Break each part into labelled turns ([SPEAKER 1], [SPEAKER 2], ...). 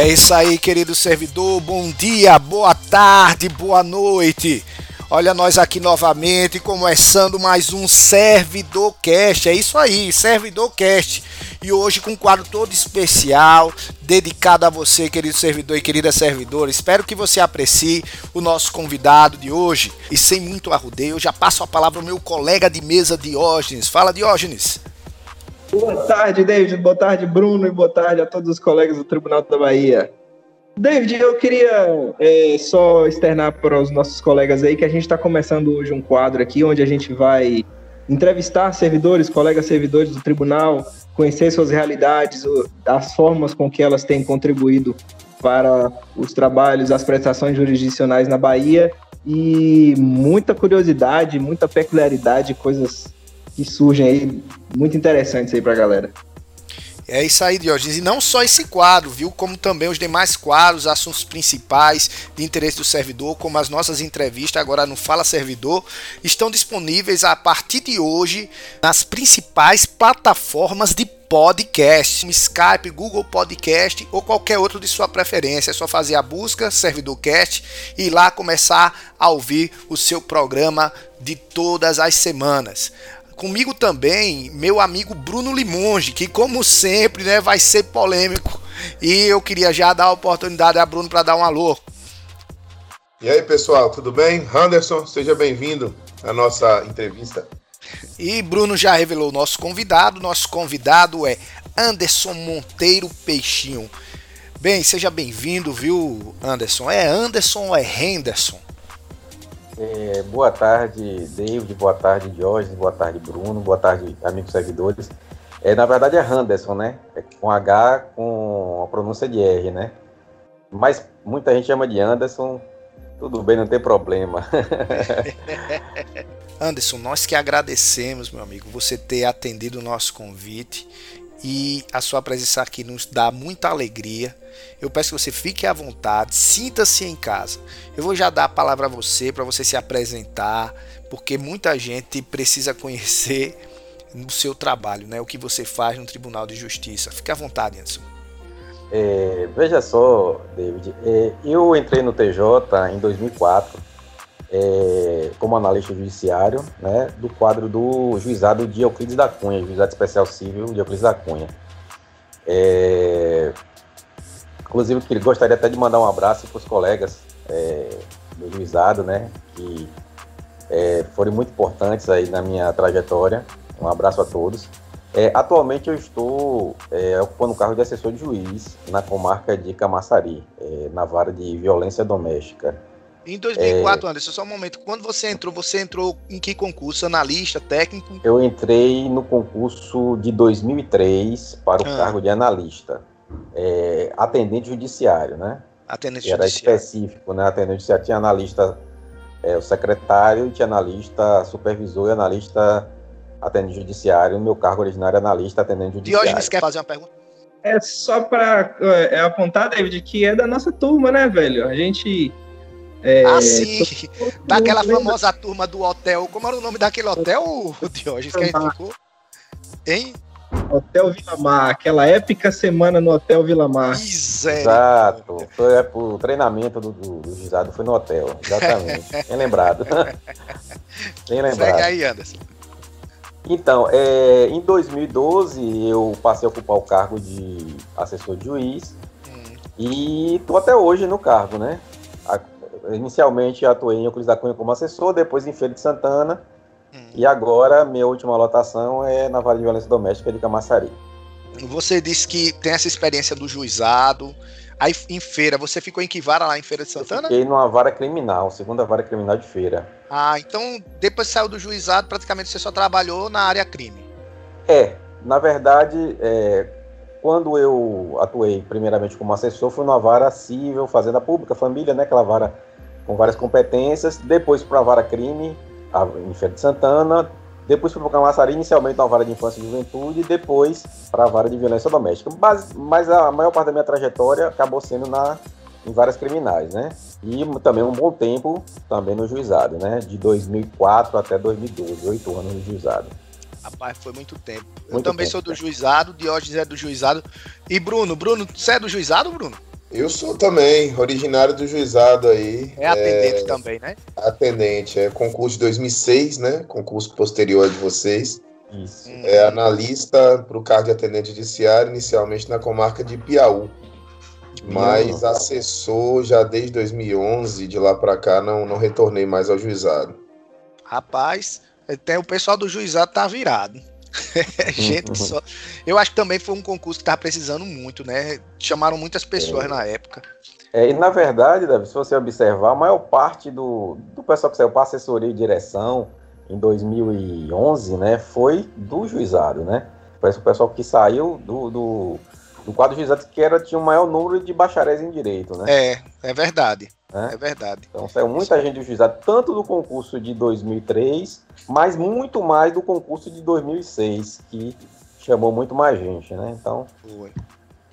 [SPEAKER 1] É isso aí, querido servidor. Bom dia, boa tarde, boa noite. Olha nós aqui novamente, começando mais um Servidor Cast. É isso aí, Servidor Cast. E hoje com um quadro todo especial, dedicado a você, querido servidor e querida servidora. Espero que você aprecie o nosso convidado de hoje. E sem muito arrudeio, eu já passo a palavra ao meu colega de mesa, Diógenes. Fala, Diógenes.
[SPEAKER 2] Boa tarde, David. Boa tarde, Bruno. E boa tarde a todos os colegas do Tribunal da Bahia. David, eu queria é, só externar para os nossos colegas aí que a gente está começando hoje um quadro aqui onde a gente vai entrevistar servidores, colegas servidores do tribunal, conhecer suas realidades, as formas com que elas têm contribuído para os trabalhos, as prestações jurisdicionais na Bahia e muita curiosidade, muita peculiaridade, coisas que surgem aí muito interessantes aí para a galera.
[SPEAKER 1] É isso aí, Diógenes. E não só esse quadro, viu? Como também os demais quadros, assuntos principais de interesse do servidor, como as nossas entrevistas agora no Fala Servidor, estão disponíveis a partir de hoje nas principais plataformas de podcast, Skype, Google Podcast ou qualquer outro de sua preferência. É só fazer a busca ServidorCast e ir lá começar a ouvir o seu programa de todas as semanas comigo também meu amigo Bruno Limonge, que como sempre, né, vai ser polêmico. E eu queria já dar a oportunidade a Bruno para dar um alô.
[SPEAKER 3] E aí, pessoal, tudo bem? Anderson, seja bem-vindo à nossa entrevista.
[SPEAKER 1] E Bruno já revelou o nosso convidado. Nosso convidado é Anderson Monteiro Peixinho. Bem, seja bem-vindo, viu, Anderson? É Anderson ou é Henderson?
[SPEAKER 4] É, boa tarde, David, boa tarde, Jorge, boa tarde, Bruno, boa tarde, amigos seguidores. É, na verdade é Henderson, né? É com H com a pronúncia de R, né? Mas muita gente chama de Anderson, tudo bem, não tem problema.
[SPEAKER 1] Anderson, nós que agradecemos, meu amigo, você ter atendido o nosso convite e a sua presença aqui nos dá muita alegria. Eu peço que você fique à vontade, sinta-se em casa. Eu vou já dar a palavra a você para você se apresentar, porque muita gente precisa conhecer o seu trabalho, né? O que você faz no Tribunal de Justiça. Fique à vontade, Anderson.
[SPEAKER 4] É, veja só, David, é, eu entrei no TJ em 2004 é, como analista judiciário, né, do quadro do juizado de Euclides da Cunha, juizado especial civil de Euclides da Cunha. É, inclusive, que gostaria até de mandar um abraço para os colegas é, do juizado, né, que é, foram muito importantes aí na minha trajetória. Um abraço a todos. É, atualmente eu estou é, ocupando o cargo de assessor de juiz na comarca de Camaçari, na vara de violência doméstica.
[SPEAKER 1] Em 2004, é... Anderson, só um momento. Quando você entrou, você entrou em que concurso? Analista, técnico?
[SPEAKER 4] Eu entrei no concurso de 2003 para o ah. cargo de analista. É, atendente judiciário, né?
[SPEAKER 1] Atendente
[SPEAKER 4] Era judiciário. específico, né? Atendente judiciário tinha analista, é, o secretário, tinha analista supervisor e analista atendente judiciário. O meu cargo originário é analista atendente judiciário.
[SPEAKER 1] Diógenes quer fazer uma pergunta?
[SPEAKER 2] É só para é, apontar, David, que é da nossa turma, né, velho? A gente
[SPEAKER 1] é, ah, sim. Daquela famosa turma do hotel. Como era o nome daquele hotel, Diógenes, que a gente ficou? Hein?
[SPEAKER 2] Hotel Vila Mar, aquela épica semana no Hotel Vila Mar.
[SPEAKER 4] Exato. Foi é, o treinamento do, do, do Gisado foi no hotel. Exatamente. Bem lembrado. Bem lembrado. Segue
[SPEAKER 1] aí, Anderson.
[SPEAKER 4] Então, é, em 2012 eu passei a ocupar o cargo de assessor de juiz hum. e estou até hoje no cargo, né? Inicialmente atuei em Euclides da Cunha como assessor, depois em Feira de Santana, hum. e agora minha última lotação é na Vale de Violência Doméstica de Camaçari.
[SPEAKER 1] Você disse que tem essa experiência do juizado, aí em feira, você ficou em que vara lá em Feira de Santana?
[SPEAKER 4] Eu fiquei numa vara criminal, segunda vara criminal de feira.
[SPEAKER 1] Ah, então depois saiu do juizado, praticamente você só trabalhou na área crime.
[SPEAKER 4] É, na verdade, é, quando eu atuei primeiramente como assessor, fui numa vara civil, fazenda pública, família, né, aquela vara com várias competências, depois para a vara crime, a, em Feira de Santana, depois para o Camaçari, inicialmente na vara de infância e juventude, e depois para a vara de violência doméstica. Mas, mas, a maior parte da minha trajetória acabou sendo na em várias criminais, né? E também um bom tempo também no juizado, né? De 2004 até 2012, oito anos no juizado.
[SPEAKER 1] Rapaz, foi muito tempo. Muito eu também tempo, sou do juizado, Diógenes é do juizado. E Bruno, Bruno, você é do juizado, Bruno?
[SPEAKER 3] Eu sou também, originário do juizado aí.
[SPEAKER 1] É atendente é, também, né?
[SPEAKER 3] Atendente, é concurso de 2006, né? Concurso posterior de vocês. Isso. É analista para o cargo de atendente judiciário, inicialmente na comarca de Piauí. Mas assessor já desde 2011, de lá para cá não, não retornei mais ao juizado.
[SPEAKER 1] Rapaz, até o pessoal do juizado tá virado. Gente, só. Eu acho que também foi um concurso que tava precisando muito, né? Chamaram muitas pessoas é. na época.
[SPEAKER 4] É, e na verdade, Davi, se você observar, a maior parte do, do pessoal que saiu para assessoria e direção em 2011, né, foi do juizado, né? Parece que o pessoal que saiu do, do, do quadro juizado que era, tinha o maior número de bacharéis em direito, né?
[SPEAKER 1] É, é verdade. É, é verdade.
[SPEAKER 4] Então saiu muita gente do juizado, tanto do concurso de 2003, mas muito mais do concurso de 2006, que chamou muito mais gente, né? Então, Foi.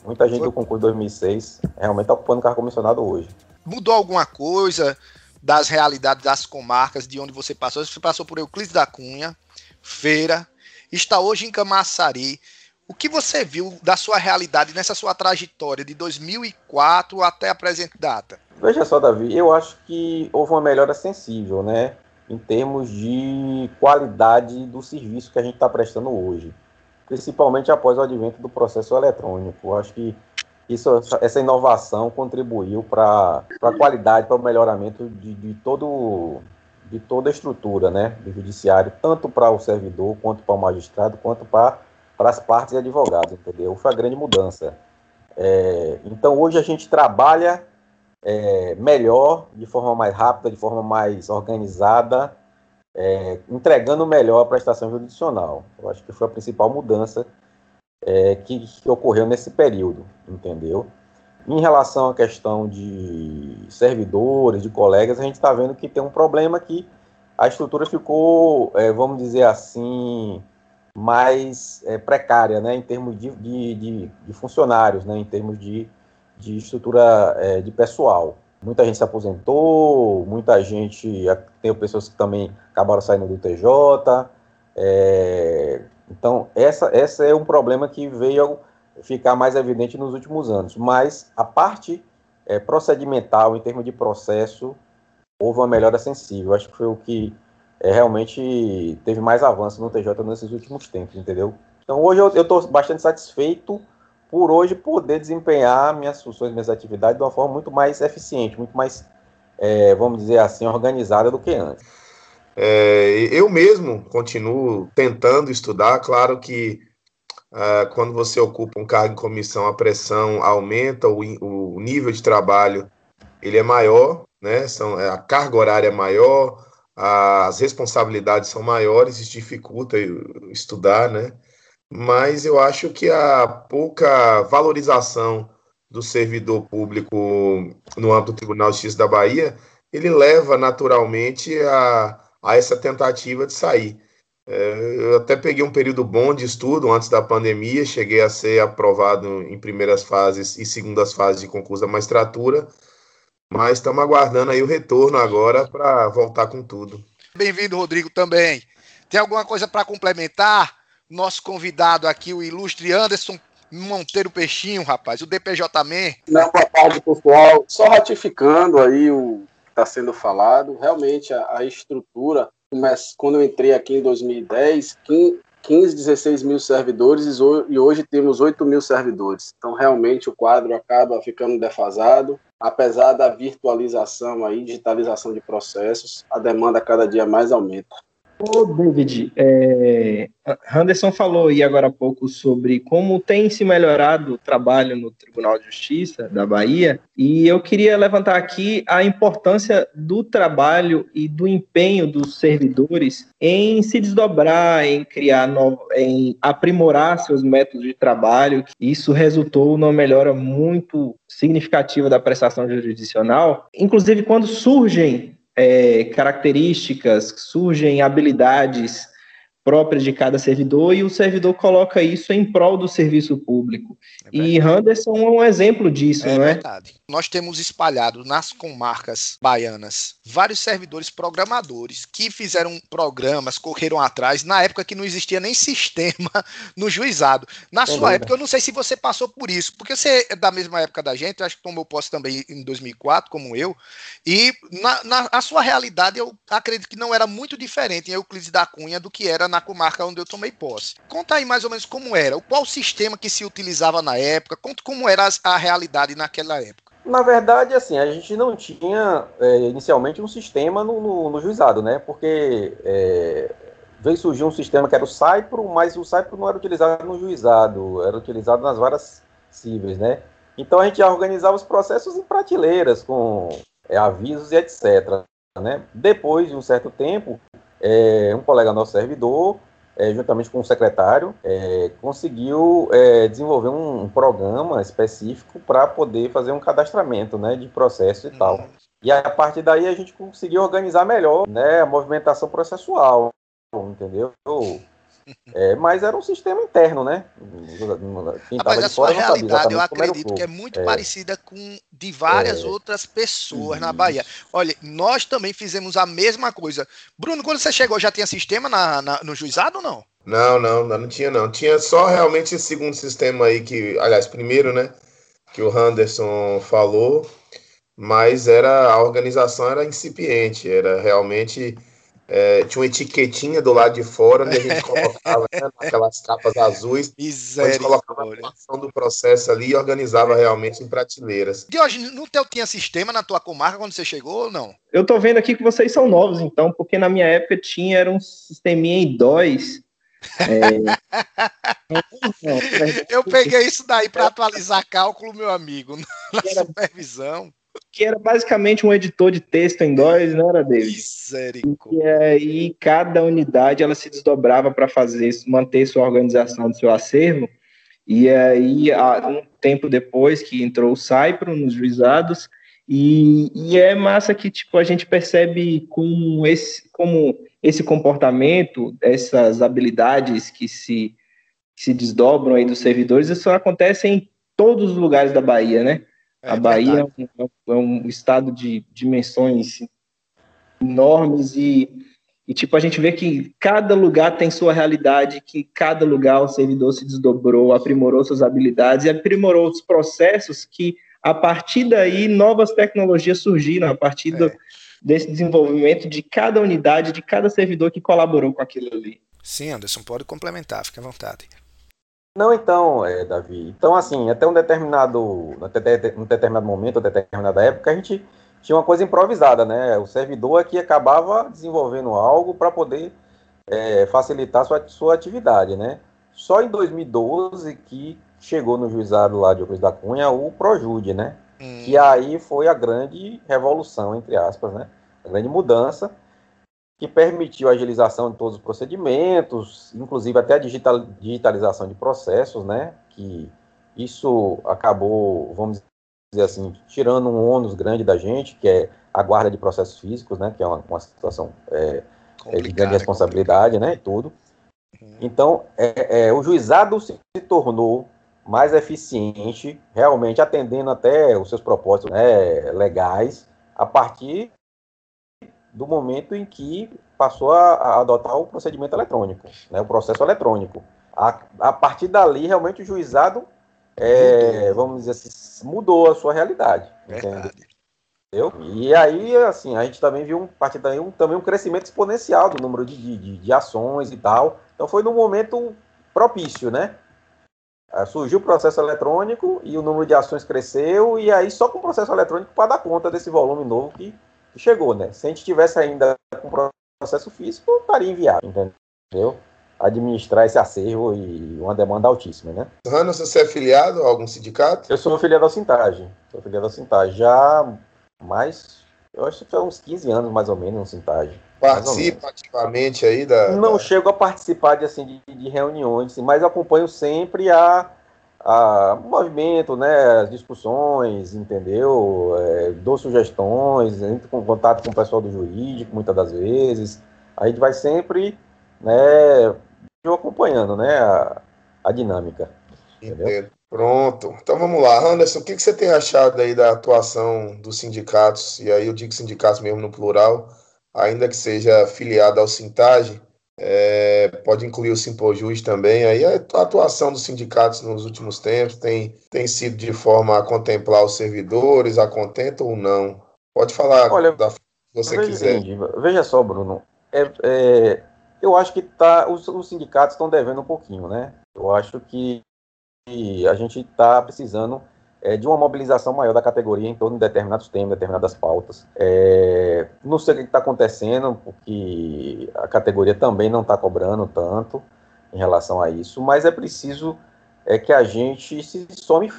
[SPEAKER 4] muita gente Foi. do concurso de 2006 realmente está ocupando cargo comissionado hoje.
[SPEAKER 1] Mudou alguma coisa das realidades das comarcas de onde você passou? Você passou por Euclides da Cunha, Feira, está hoje em Camaçari. O que você viu da sua realidade nessa sua trajetória de 2004 até a presente data?
[SPEAKER 4] Veja só, Davi, eu acho que houve uma melhora sensível, né? Em termos de qualidade do serviço que a gente está prestando hoje, principalmente após o advento do processo eletrônico. Acho que isso, essa inovação contribuiu para a qualidade, para o melhoramento de, de, todo, de toda a estrutura né, do judiciário, tanto para o servidor, quanto para o magistrado, quanto para, para as partes e advogados, entendeu? Foi a grande mudança. É, então, hoje a gente trabalha é, melhor, de forma mais rápida, de forma mais organizada, é, entregando melhor a prestação jurisdicional. Eu acho que foi a principal mudança é, que, que, ocorreu nesse período, entendeu? Em relação à questão de servidores, de colegas, a gente está vendo que tem um problema que a estrutura ficou, é, vamos dizer assim, mais é, precária, né, em termos de, de, de, de funcionários, né, em termos de de estrutura é, de pessoal. Muita gente se aposentou, muita gente, tem pessoas que também acabaram saindo do TJ. É, então, essa, essa é um problema que veio ficar mais evidente nos últimos anos. Mas a parte é, procedimental, em termos de processo, houve uma melhora sensível. Acho que foi o que é, realmente teve mais avanço no TJ nesses últimos tempos, entendeu? Então, hoje eu estou bastante satisfeito por hoje poder desempenhar minhas funções, minhas atividades de uma forma muito mais eficiente, muito mais, é, vamos dizer assim, organizada do que antes.
[SPEAKER 3] É, eu mesmo continuo tentando estudar, claro que uh, quando você ocupa um cargo em comissão, a pressão aumenta, o, o nível de trabalho ele é maior, né? São, é, a carga horária é maior, as responsabilidades são maiores, isso dificulta estudar, né? Mas eu acho que a pouca valorização do servidor público no âmbito do Tribunal de Justiça da Bahia, ele leva naturalmente a, a essa tentativa de sair. É, eu até peguei um período bom de estudo antes da pandemia, cheguei a ser aprovado em primeiras fases e segundas fases de concurso da magistratura, mas estamos aguardando aí o retorno agora para voltar com tudo.
[SPEAKER 1] Bem-vindo, Rodrigo, também. Tem alguma coisa para complementar? Nosso convidado aqui, o ilustre Anderson Monteiro Peixinho, rapaz, o DPJ-Man.
[SPEAKER 5] Não, boa tarde, pessoal. Só ratificando aí o que está sendo falado, realmente a, a estrutura, quando eu entrei aqui em 2010, 15, 16 mil servidores e hoje temos 8 mil servidores. Então, realmente, o quadro acaba ficando defasado. Apesar da virtualização, aí, digitalização de processos, a demanda cada dia mais aumenta.
[SPEAKER 2] Ô, David, é, Anderson falou aí agora há pouco sobre como tem se melhorado o trabalho no Tribunal de Justiça da Bahia, e eu queria levantar aqui a importância do trabalho e do empenho dos servidores em se desdobrar, em criar, em aprimorar seus métodos de trabalho. Isso resultou numa melhora muito significativa da prestação jurisdicional, inclusive quando surgem é, características, surgem habilidades próprias de cada servidor e o servidor coloca isso em prol do serviço público. É e Henderson é um exemplo disso, é não é?
[SPEAKER 1] verdade. Nós temos espalhado nas comarcas baianas vários servidores programadores que fizeram programas, correram atrás, na época que não existia nem sistema no juizado. Na sua época, eu não sei se você passou por isso, porque você é da mesma época da gente, acho que tomou posse também em 2004, como eu, e na, na a sua realidade eu acredito que não era muito diferente em Euclides da Cunha do que era na comarca onde eu tomei posse. Conta aí mais ou menos como era, qual o sistema que se utilizava na época, conta como era a, a realidade naquela época.
[SPEAKER 4] Na verdade, assim, a gente não tinha é, inicialmente um sistema no, no, no juizado, né? Porque é, veio surgir um sistema que era o Saipro, mas o Saipro não era utilizado no juizado, era utilizado nas varas cíveis, né? Então a gente já organizava os processos em prateleiras, com é, avisos e etc. Né? Depois de um certo tempo, é, um colega nosso servidor, é, juntamente com o secretário, é, conseguiu é, desenvolver um, um, programa específico para poder fazer um cadastramento né, de processo e uhum. tal. E a partir daí a gente conseguiu organizar melhor né, a movimentação processual, entendeu? É, mas era um sistema interno, né?
[SPEAKER 1] Quem mas a sua realidade, eu acredito que é muito é. parecida com de várias é. outras pessoas na Bahia. Olha, nós também fizemos a mesma coisa. Bruno, quando você chegou, já tinha sistema na, na, no juizado ou não?
[SPEAKER 3] Não, não, não tinha não. Tinha só realmente esse segundo sistema aí que, aliás, primeiro, né, que o Henderson falou, mas era a organização era incipiente, era realmente é, tinha uma etiquetinha do lado de fora, onde a gente colocava né, aquelas capas azuis, a gente colocava a informação do processo ali e organizava realmente em prateleiras.
[SPEAKER 1] hoje no teu tinha sistema na tua comarca quando você chegou ou não?
[SPEAKER 2] Eu tô vendo aqui que vocês são novos, então, porque na minha época tinha era um sisteminha em DOS.
[SPEAKER 1] É... Eu peguei isso daí para atualizar cálculo, meu amigo, na supervisão
[SPEAKER 2] que era basicamente um editor de texto em DOS, não era dele?
[SPEAKER 1] Misericórdia.
[SPEAKER 2] E aí cada unidade ela se desdobrava para fazer manter sua organização do seu acervo. E aí um tempo depois que entrou o Cypro nos juizados e, e, é massa que tipo a gente percebe como esse como esse comportamento, essas habilidades que se que se desdobram aí dos servidores, isso acontece em todos os lugares da Bahia, né? É, a Bahia é um, é um, estado de dimensões enormes e, e, tipo, a gente vê que cada lugar tem sua realidade, que cada lugar o servidor se desdobrou, aprimorou suas habilidades e aprimorou os processos que, a partir daí, novas tecnologias surgiram, a partir é. do, desse desenvolvimento de cada unidade, de cada servidor que colaborou com aquilo ali.
[SPEAKER 1] Sim, Anderson, pode complementar, fique à vontade.
[SPEAKER 4] Não, então, é, Davi. Então, assim, até um determinado, até um determinado momento, até determinada época, a gente tinha uma coisa improvisada, né? O servidor aqui acabava desenvolvendo algo para poder é, facilitar sua, sua atividade, né? Só em 2012 que chegou no juizado lá de Ocris da Cunha o Projude, né? Hum. Que aí foi a grande revolução, entre aspas, né? A grande mudança que permitiu a agilização de todos os procedimentos, inclusive até a digital, digitalização de processos, né? Que isso acabou, vamos dizer assim, tirando um ônus grande da gente, que é a guarda de processos físicos, né? Que é uma, uma situação é, é de grande responsabilidade, né? E tudo. Uhum. Então, é, é, o juizado se tornou mais eficiente, realmente atendendo até os seus propósitos né, legais, a partir do momento em que passou a, a adotar o procedimento eletrônico, né, o processo eletrônico. A, a partir dali, realmente, o juizado, é, vamos dizer assim, mudou a sua realidade. Entendeu? E aí, assim, a gente também viu, a partir daí, um, também um crescimento exponencial do número de, de, de ações e tal. Então, foi num momento propício, né? É, surgiu o processo eletrônico e o número de ações cresceu, e aí só com o processo eletrônico para dar conta desse volume novo que chegou, né? Se a gente tivesse ainda com processo físico, estaria inviável, entendeu? Administrar esse acervo e uma demanda altíssima, né?
[SPEAKER 3] Rano, você é filiado a algum sindicato?
[SPEAKER 4] Eu sou filiado ao Sintage. Sou filiado ao Sintage. Já mais, eu acho que foi uns 15 anos mais ou menos no Sintage.
[SPEAKER 3] Participa ativamente aí da.
[SPEAKER 4] Não
[SPEAKER 3] da...
[SPEAKER 4] chego a participar de, assim, de, de reuniões, mas acompanho sempre a a, movimento, né, as discussões, entendeu? É, dou sugestões, entro em contato com o pessoal do jurídico, muitas das vezes. A gente vai sempre né, acompanhando, né, a, a dinâmica. Entendeu?
[SPEAKER 3] Pronto. Então vamos lá. Anderson, o que, que você tem achado aí da atuação dos sindicatos, e aí eu digo sindicatos mesmo no plural, ainda que seja filiado ao Sintage, é, pode incluir o Simpojus também. Aí a atuação dos sindicatos nos últimos tempos tem, tem sido de forma a contemplar os servidores, a contento ou não? Pode falar
[SPEAKER 4] Olha,
[SPEAKER 3] da se você
[SPEAKER 4] veja,
[SPEAKER 3] quiser.
[SPEAKER 4] Veja só, Bruno. É, é, eu acho que tá, os, os sindicatos estão devendo um pouquinho, né? Eu acho que a gente está precisando é, de uma mobilização maior da categoria em torno de determinados temas, determinadas pautas. É, não sei o que está acontecendo, porque a categoria também não está cobrando tanto em relação a isso, mas é preciso é, que a gente se some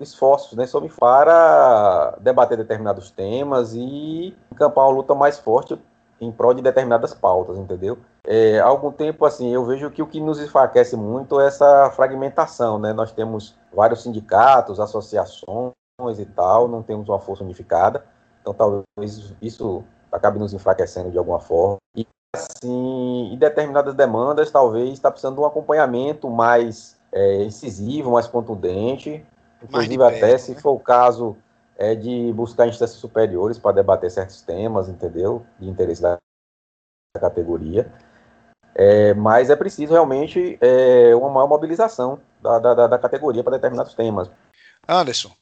[SPEAKER 4] esforços, né, some para debater determinados temas e encampar uma luta mais forte em prol de determinadas pautas, entendeu? É, há algum tempo, assim, eu vejo que o que nos enfraquece muito é essa fragmentação, né? Nós temos vários sindicatos, associações e tal, não temos uma força unificada, então talvez isso acabe nos enfraquecendo de alguma forma. E, assim, em determinadas demandas, talvez está precisando de um acompanhamento mais é, incisivo, mais contundente, inclusive perto, até, se né? for o caso, é de buscar instâncias superiores para debater certos temas, entendeu? De interesse da categoria. É, mas é preciso realmente é, uma maior mobilização da, da, da categoria para determinados temas.
[SPEAKER 1] Anderson,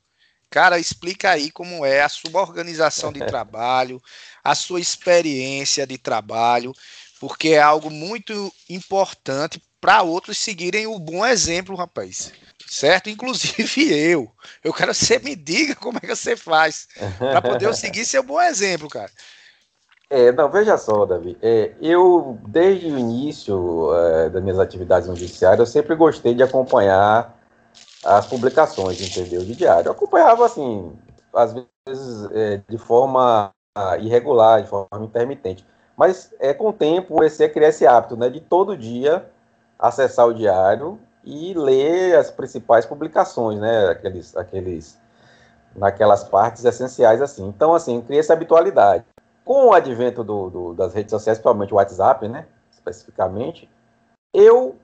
[SPEAKER 1] cara, explica aí como é a sua organização de trabalho, a sua experiência de trabalho, porque é algo muito importante para outros seguirem o bom exemplo, rapaz certo? Inclusive eu. Eu quero que você me diga como é que você faz para poder eu seguir seu bom exemplo, cara.
[SPEAKER 4] É, não, veja só, Davi. É, eu, desde o início é, das minhas atividades no judiciário, eu sempre gostei de acompanhar as publicações, entendeu? De diário. Eu acompanhava, assim, às vezes é, de forma irregular, de forma intermitente. Mas é, com o tempo, comecei a esse hábito, né? De todo dia acessar o diário e ler as principais publicações, né? Aqueles, aqueles, naquelas partes essenciais assim. Então, assim, cria essa habitualidade. Com o advento do, do, das redes sociais, principalmente o WhatsApp, né? Especificamente, eu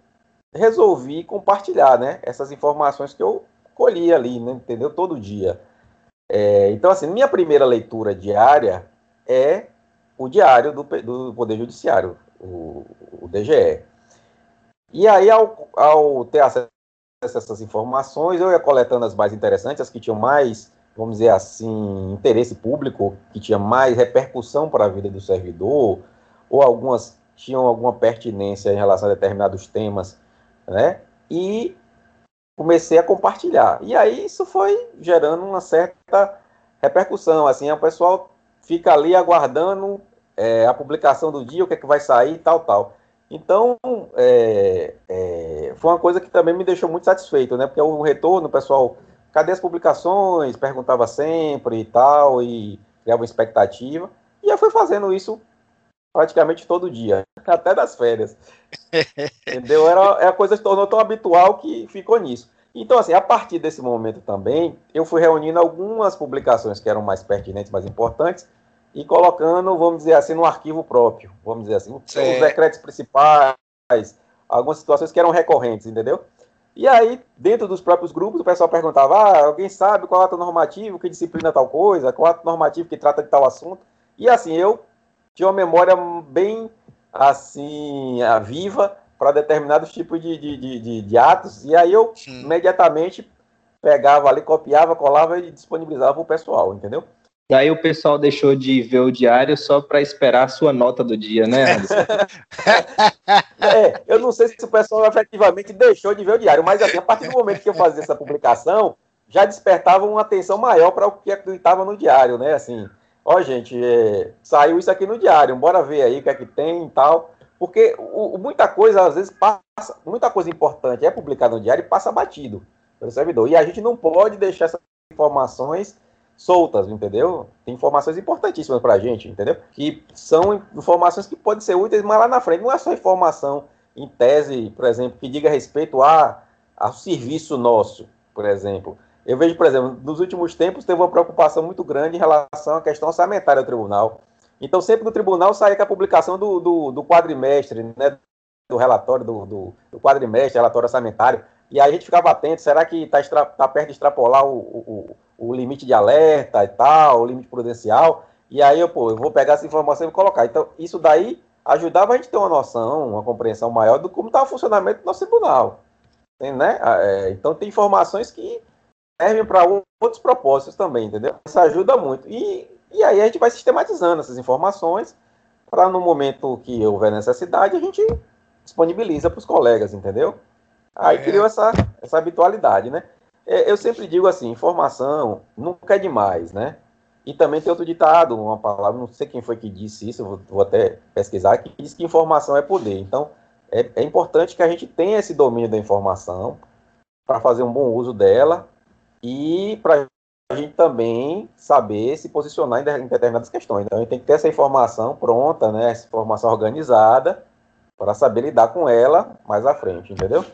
[SPEAKER 4] resolvi compartilhar, né? Essas informações que eu colhi ali, né? Entendeu? Todo dia. É, então, assim, minha primeira leitura diária é o diário do, do Poder Judiciário, o, o DGE. E aí, ao, ao ter acesso a essas informações, eu ia coletando as mais interessantes, as que tinham mais, vamos dizer assim, interesse público, que tinha mais repercussão para a vida do servidor, ou algumas tinham alguma pertinência em relação a determinados temas, né? E comecei a compartilhar. E aí isso foi gerando uma certa repercussão, assim, o pessoal fica ali aguardando é, a publicação do dia, o que é que vai sair, tal, tal. Então, é, é, foi uma coisa que também me deixou muito satisfeito, né? Porque o retorno, o pessoal, cadê as publicações? Perguntava sempre e tal, e criava expectativa. E eu fui fazendo isso praticamente todo dia, até das férias. Entendeu? Era, é a coisa se tornou tão habitual que ficou nisso. Então, assim, a partir desse momento também, eu fui reunindo algumas publicações que eram mais pertinentes, mais importantes, e colocando, vamos dizer assim, no arquivo próprio, vamos dizer assim, os decretos principais, algumas situações que eram recorrentes, entendeu? E aí, dentro dos próprios grupos, o pessoal perguntava: ah, alguém sabe qual ato normativo que disciplina tal coisa, qual ato normativo que trata de tal assunto? E assim, eu tinha uma memória bem assim, viva para determinados tipos de, de, de, de, atos, e aí eu Sim. imediatamente pegava ali, copiava, colava e disponibilizava para o pessoal, entendeu?
[SPEAKER 2] E aí o pessoal deixou de ver o diário só para esperar a sua nota do dia, né, Anderson?
[SPEAKER 4] é, eu não sei se o pessoal efetivamente deixou de ver o diário, mas assim, a partir do momento que eu fazia essa publicação, já despertava uma atenção maior para o que estava no diário, né? Assim, ó, gente, é, saiu isso aqui no diário, bora ver aí o que é que tem e tal. Porque o, muita coisa, às vezes, passa, muita coisa importante é publicada no diário e passa batido pelo servidor. E a gente não pode deixar essas informações soltas, entendeu? Tem informações importantíssimas para a gente, entendeu? Que são informações que podem ser úteis, mas lá na frente não é só informação em tese, por exemplo, que diga respeito a, ao serviço nosso, por exemplo. Eu vejo, por exemplo, nos últimos tempos teve uma preocupação muito grande em relação à questão orçamentária do tribunal. Então, sempre no tribunal saía com a publicação do, do, do quadrimestre, né, do relatório do, do, do quadrimestre, relatório orçamentário, e aí a gente ficava atento, será que está tá perto de extrapolar o, o, o, limite de alerta e tal, o limite prudencial, e aí eu, pô, eu vou pegar essa informação e colocar. Então, isso daí ajudava a gente ter uma noção, uma compreensão maior do como está o funcionamento do nosso tribunal. Tem, né? Ah, é, então, tem informações que servem para outros propósitos também, entendeu? Isso ajuda muito. E, e aí a gente vai sistematizando essas informações para no momento que houver necessidade a gente disponibiliza para os colegas, entendeu? Aí é. criou essa, essa habitualidade, né? É, eu sempre digo assim, informação nunca é demais, né? E também tem outro ditado, uma palavra, não sei quem foi que disse isso, vou, vou até pesquisar, que diz que informação é poder. Então, é, é importante que a gente tenha esse domínio da informação para fazer um bom uso dela e para a gente também saber se posicionar em determinadas questões. Então, a gente tem que ter essa informação pronta, né, essa informação organizada, para saber lidar com ela mais à frente, entendeu?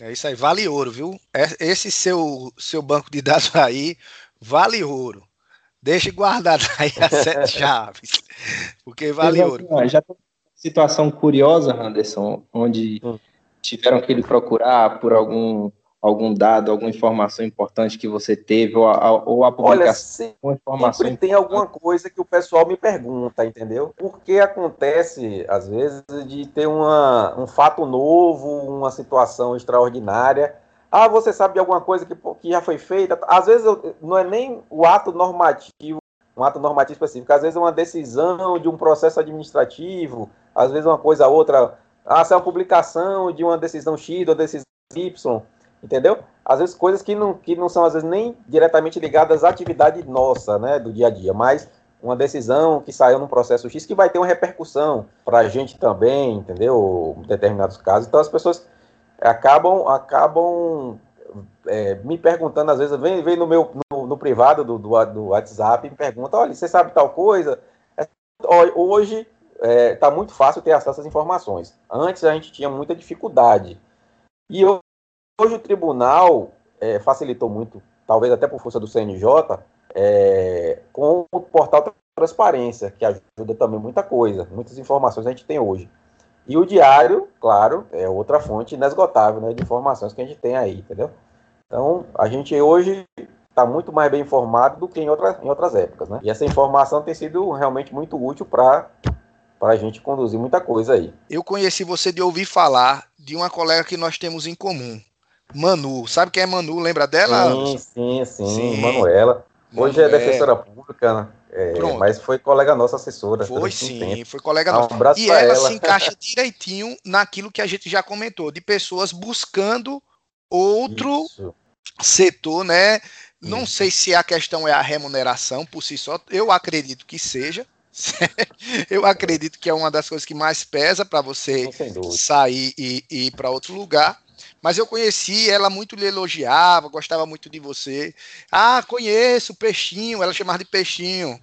[SPEAKER 1] É isso aí, vale ouro, viu? É, esse seu, seu banco de dados aí vale ouro. Deixe guardado aí as sete chaves, porque vale ouro.
[SPEAKER 2] Já tem situação curiosa, Anderson, onde hum. tiveram que ele procurar por algum algum dado, alguma informação importante que você teve, ou a, ou a
[SPEAKER 4] publicação, Olha, informação sempre tem alguma coisa que o pessoal me pergunta, entendeu? Porque acontece, às vezes, de ter uma, um fato novo, uma situação extraordinária. Ah, você sabe de alguma coisa que, que já foi feita? Às vezes, eu, não é nem o ato normativo, um ato normativo específico, às vezes é uma decisão de um processo administrativo, às vezes uma coisa outra, ah, se é uma publicação de uma decisão X ou decisão Y, entendeu? Às vezes coisas que não, que não são, às vezes, nem diretamente ligadas à atividade nossa, né, do dia a dia, mas uma decisão que saiu num processo X que vai ter uma repercussão para a gente também, entendeu? Em determinados casos. Então as pessoas acabam, acabam é, me perguntando, às vezes, vem, vem no meu no, no privado do, do, do, WhatsApp me pergunta, olha, você sabe tal coisa? É, hoje está é, tá muito fácil ter acesso às informações. Antes a gente tinha muita dificuldade. E eu, Hoje o tribunal é, facilitou muito, talvez até por força do CNJ, é, com o portal Transparência, que ajuda também muita coisa, muitas informações a gente tem hoje. E o diário, claro, é outra fonte inesgotável né, de informações que a gente tem aí, entendeu? Então, a gente hoje está muito mais bem informado do que em, outra, em outras épocas, né? E essa informação tem sido realmente muito útil para para a gente conduzir muita coisa aí.
[SPEAKER 1] Eu conheci você de ouvir falar de uma colega que nós temos em comum, Manu. Sabe quem é Manu? Lembra dela?
[SPEAKER 4] Sim, sim, sim. sim. Manuela. Hoje é defensora pública, né? É, mas foi colega nossa assessora.
[SPEAKER 1] Foi sim, foi colega nossa. Um e ela, ela se encaixa direitinho naquilo que a gente já comentou, de pessoas buscando outro Isso. setor, né? Não Isso. sei se a questão é a remuneração por si só, eu acredito que seja. eu acredito que é uma das coisas que mais pesa para você sair e, e ir para outro lugar. Mas eu conheci, ela muito lhe elogiava, gostava muito de você. Ah, conheço, Peixinho, ela chamava de Peixinho.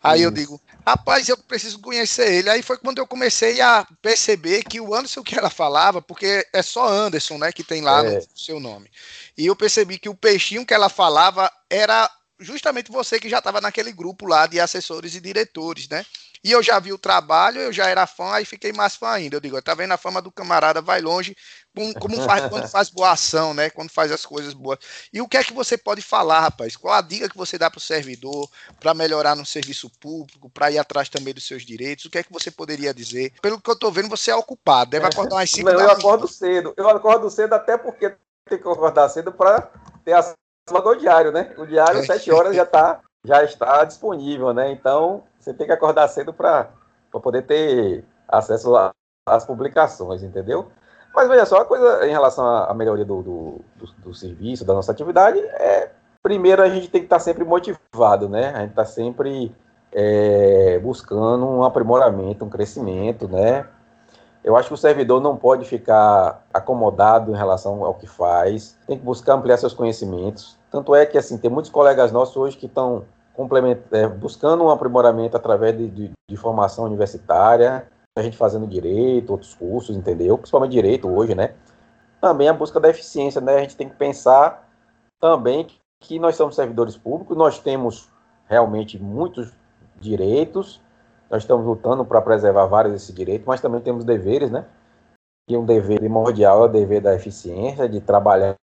[SPEAKER 1] Aí eu digo, rapaz, eu preciso conhecer ele. Aí foi quando eu comecei a perceber que o Anderson que ela falava, porque é só Anderson, né, que tem lá é. no seu nome. E eu percebi que o Peixinho que ela falava era justamente você que já estava naquele grupo lá de assessores e diretores, né? E eu já vi o trabalho, eu já era fã, aí fiquei mais fã ainda. Eu digo, tá vendo a fama do camarada vai longe, como, como faz quando faz boa ação, né? Quando faz as coisas boas. E o que é que você pode falar, rapaz? Qual a dica que você dá para o servidor para melhorar no serviço público, para ir atrás também dos seus direitos? O que é que você poderia dizer? Pelo que eu tô vendo, você é ocupado, deve acordar às 5
[SPEAKER 4] da manhã. Eu acordo cedo. Eu acordo cedo até porque tem que acordar cedo para ter acesso ao diário, né? O diário, às 7 horas, já tá já está disponível, né? Então, você tem que acordar cedo para poder ter acesso às publicações, entendeu? Mas veja só, a coisa em relação à melhoria do, do, do, do serviço, da nossa atividade, é primeiro a gente tem que estar sempre motivado, né? A gente está sempre é, buscando um aprimoramento, um crescimento, né? Eu acho que o servidor não pode ficar acomodado em relação ao que faz, tem que buscar ampliar seus conhecimentos. Tanto é que, assim, tem muitos colegas nossos hoje que estão é, buscando um aprimoramento através de, de, de, formação universitária, a gente fazendo direito, outros cursos, entendeu? Principalmente direito hoje, né? Também a busca da eficiência, né? A gente tem que pensar também que nós somos servidores públicos, nós temos realmente muitos direitos, nós estamos lutando para preservar vários desses direitos, mas também temos deveres, né? que um dever primordial é o dever da eficiência, de trabalhar,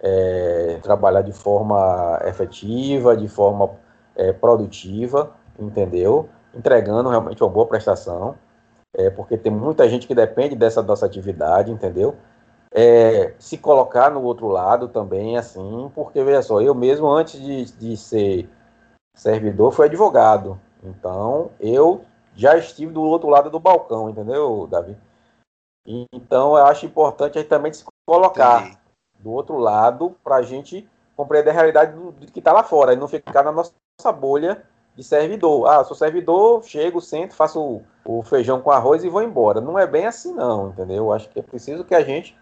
[SPEAKER 4] é, trabalhar de forma efetiva, de forma é, produtiva, entendeu? Entregando realmente uma boa prestação, é, porque tem muita gente que depende dessa nossa atividade, entendeu? É, se colocar no outro lado também, assim, porque veja só, eu mesmo antes de, de ser servidor fui advogado, então eu já estive do outro lado do balcão, entendeu, Davi? Então, eu acho importante a gente também se colocar Entendi. Do outro lado para a gente compreender a realidade do, do que está lá fora e não ficar na nossa bolha de servidor. Ah, sou servidor, chego, sento, faço o, o feijão com arroz e vou embora. Não é bem assim, não, entendeu? Eu acho que é preciso que a gente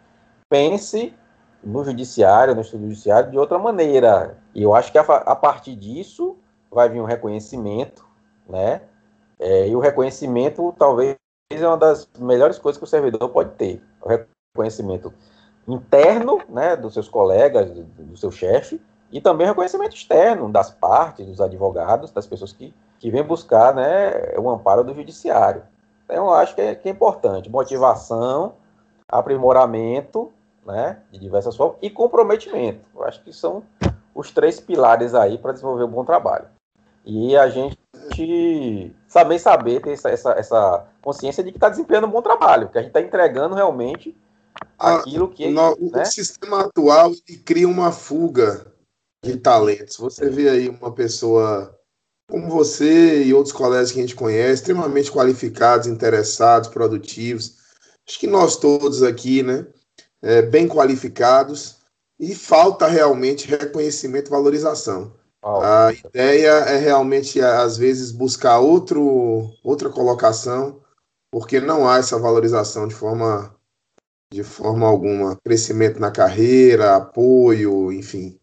[SPEAKER 4] pense no judiciário, no estudo judiciário, de outra maneira. E eu acho que a, a partir disso vai vir um reconhecimento, né? É, e o reconhecimento talvez é uma das melhores coisas que o servidor pode ter. O reconhecimento interno, né, dos seus colegas, do, seu chefe, e também reconhecimento externo das partes, dos advogados, das pessoas que, que vêm buscar né, o amparo do judiciário. Então, eu acho que é, que é importante. Motivação, aprimoramento, né, de diversas formas, e comprometimento. Eu acho que são os três pilares aí para desenvolver um bom trabalho. E a gente também saber ter essa, essa, essa consciência de que está desempenhando um bom trabalho, que a gente está entregando realmente aquilo que.
[SPEAKER 3] No, né? O sistema atual cria uma fuga de talentos. Você vê aí uma pessoa como você e outros colegas que a gente conhece, extremamente qualificados, interessados, produtivos. Acho que nós todos aqui, né? É, bem qualificados, e falta realmente reconhecimento e valorização. A ideia é realmente, às vezes, buscar outro, outra colocação, porque não há essa valorização de forma, de forma alguma. Crescimento na carreira, apoio, enfim.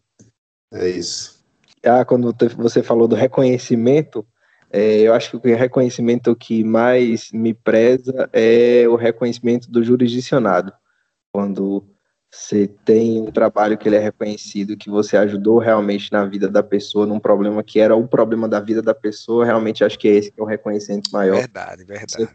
[SPEAKER 3] É isso.
[SPEAKER 2] Ah, quando você falou do reconhecimento, é, eu acho que o reconhecimento que mais me preza é o reconhecimento do jurisdicionado. Quando você tem um trabalho que ele é reconhecido, que você ajudou realmente na vida da pessoa, num problema que era o problema da vida da pessoa, realmente acho que é esse que é o reconhecimento maior.
[SPEAKER 1] Verdade, verdade.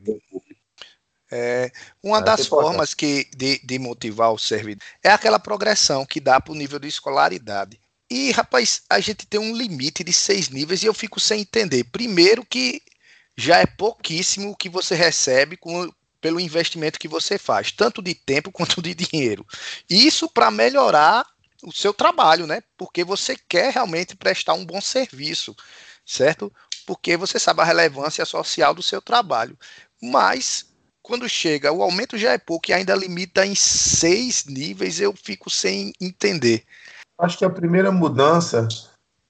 [SPEAKER 1] É, uma das formas que, de, de motivar o servidor é aquela progressão que dá para o nível de escolaridade. E, rapaz, a gente tem um limite de seis níveis e eu fico sem entender. Primeiro que já é pouquíssimo o que você recebe com, pelo investimento que você faz, tanto de tempo quanto de dinheiro. Isso para melhorar o seu trabalho, né? Porque você quer realmente prestar um bom serviço, certo? Porque você sabe a relevância social do seu trabalho. Mas quando chega, o aumento já é pouco e ainda limita em seis níveis, eu fico sem entender.
[SPEAKER 3] Acho que a primeira mudança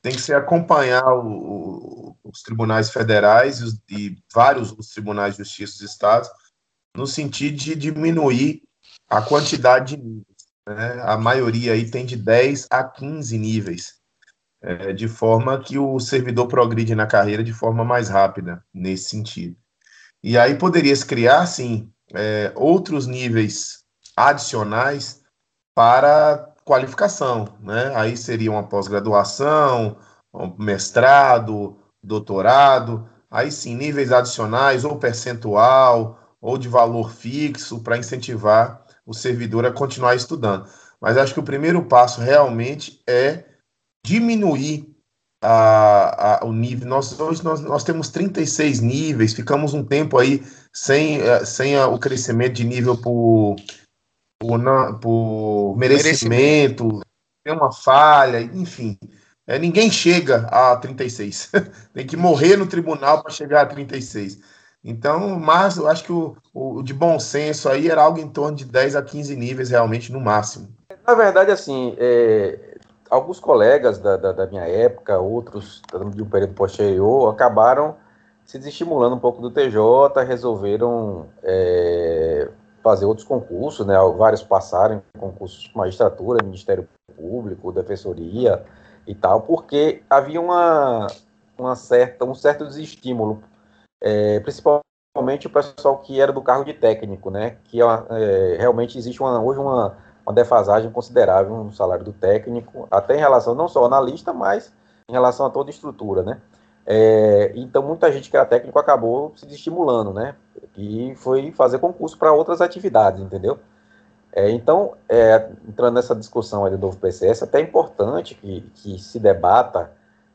[SPEAKER 3] tem que ser acompanhar o, os tribunais federais e, e vários os tribunais de justiça dos estados no sentido de diminuir a quantidade de níveis. Né? A maioria aí tem de 10 a 15 níveis, é, de forma que o servidor progride na carreira de forma mais rápida, nesse sentido. E aí poderia se criar, sim, é, outros níveis adicionais para qualificação, né? Aí seria uma pós-graduação, um mestrado, doutorado, aí sim, níveis adicionais ou percentual, ou de valor fixo para incentivar o servidor a continuar estudando. Mas acho que o primeiro passo realmente é diminuir a, a, o nível. Nós, hoje nós, nós temos 36 níveis, ficamos um tempo aí sem, eh, sem a, o crescimento de nível por, por, na, por merecimento, merecimento, tem uma falha, enfim. É, ninguém chega a 36. tem que morrer no tribunal para chegar a 36. Então, mas eu acho que o, o, de bom senso aí era algo em torno de 10 a 15 níveis, realmente, no máximo.
[SPEAKER 4] Na verdade, assim, é, alguns colegas da, da, da, minha época, outros de um período posterior, acabaram se desestimulando um pouco do TJ, resolveram é, fazer outros concursos, né? Vários passaram em concursos magistratura, Ministério Público, Defensoria e tal, porque havia uma, uma certa, um certo desestímulo é, principalmente o pessoal que era do cargo de técnico, né? Que é, realmente existe uma, hoje uma, uma defasagem considerável no salário do técnico, até em relação não só ao analista, mas em relação a toda a estrutura, né? É, então, muita gente que era técnico acabou se estimulando, né? E foi fazer concurso para outras atividades, entendeu? É, então, é, entrando nessa discussão aí do novo PCS, até é importante que, que se debata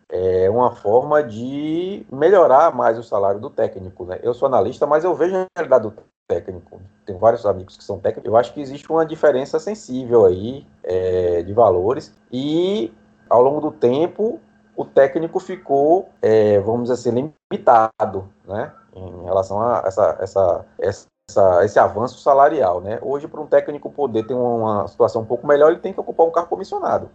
[SPEAKER 4] é, uma forma de melhorar mais o salário do técnico. Né? Eu sou analista, mas eu vejo a realidade do técnico. Tenho vários amigos que são técnicos. Eu acho que existe uma diferença sensível aí é, de valores e, ao longo do tempo, o técnico ficou, é, vamos dizer assim, limitado, né, em relação a essa, essa, essa, esse avanço salarial, né. Hoje, para um técnico poder ter uma situação um pouco melhor, ele tem que ocupar um cargo comissionado.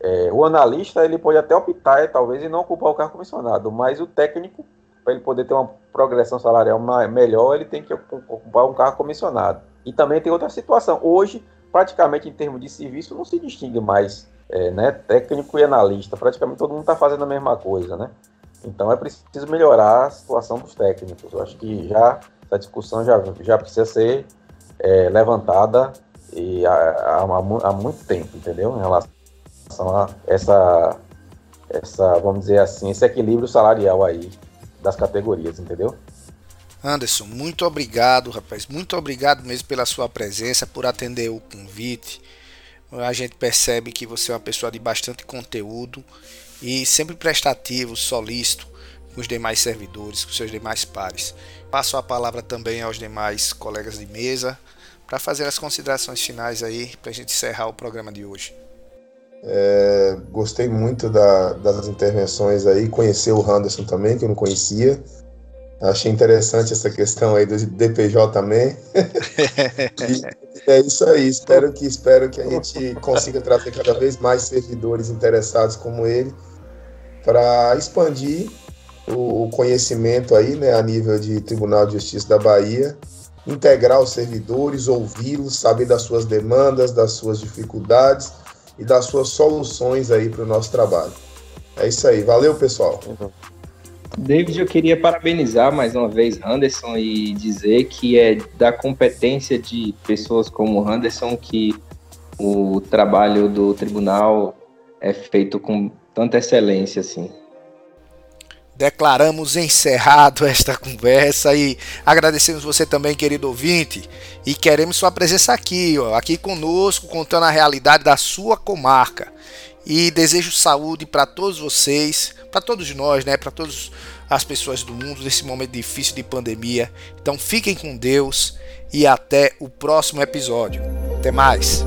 [SPEAKER 4] É, o analista, ele pode até optar, talvez, em não ocupar o cargo comissionado, mas o técnico, para ele poder ter uma progressão salarial melhor, ele tem que ocupar um cargo comissionado. E também tem outra situação. Hoje, praticamente em termos de serviço, não se distingue mais é, né, técnico e analista, praticamente todo mundo está fazendo a mesma coisa, né? Então é preciso melhorar a situação dos técnicos. Eu acho que já essa discussão já, já precisa ser é, levantada e há, há, há, muito tempo, entendeu? Em relação a essa, essa, vamos dizer assim, esse equilíbrio salarial aí das categorias, entendeu?
[SPEAKER 1] Anderson, muito obrigado, rapaz. Muito obrigado mesmo pela sua presença, por atender o convite a gente percebe que você é uma pessoa de bastante conteúdo e sempre prestativo, solícito com os demais servidores, com seus demais pares. Passo a palavra também aos demais colegas de mesa para fazer as considerações finais aí para a gente encerrar o programa de hoje.
[SPEAKER 3] É, gostei muito da, das intervenções aí, conhecer o Anderson também, que eu não conhecia. Achei interessante essa questão aí do DPJ também. e é isso aí. Espero que espero que a gente consiga trazer cada vez mais servidores interessados como ele para expandir o, o, conhecimento aí, né, a nível de Tribunal de Justiça da Bahia, integrar os servidores, ouvi-los, saber das suas demandas, das suas dificuldades e das suas soluções aí para o nosso trabalho. É isso aí. Valeu, pessoal.
[SPEAKER 2] David, eu queria parabenizar mais uma vez Anderson e dizer que é da competência de pessoas como Anderson que o trabalho do tribunal é feito com tanta excelência assim.
[SPEAKER 1] Declaramos encerrado esta conversa e agradecemos você também, querido ouvinte, e queremos sua presença aqui, ó, aqui conosco, contando a realidade da sua comarca. E desejo saúde para todos vocês, para todos nós, né, para todas as pessoas do mundo nesse momento difícil de pandemia. Então fiquem com Deus e até o próximo episódio. Até mais.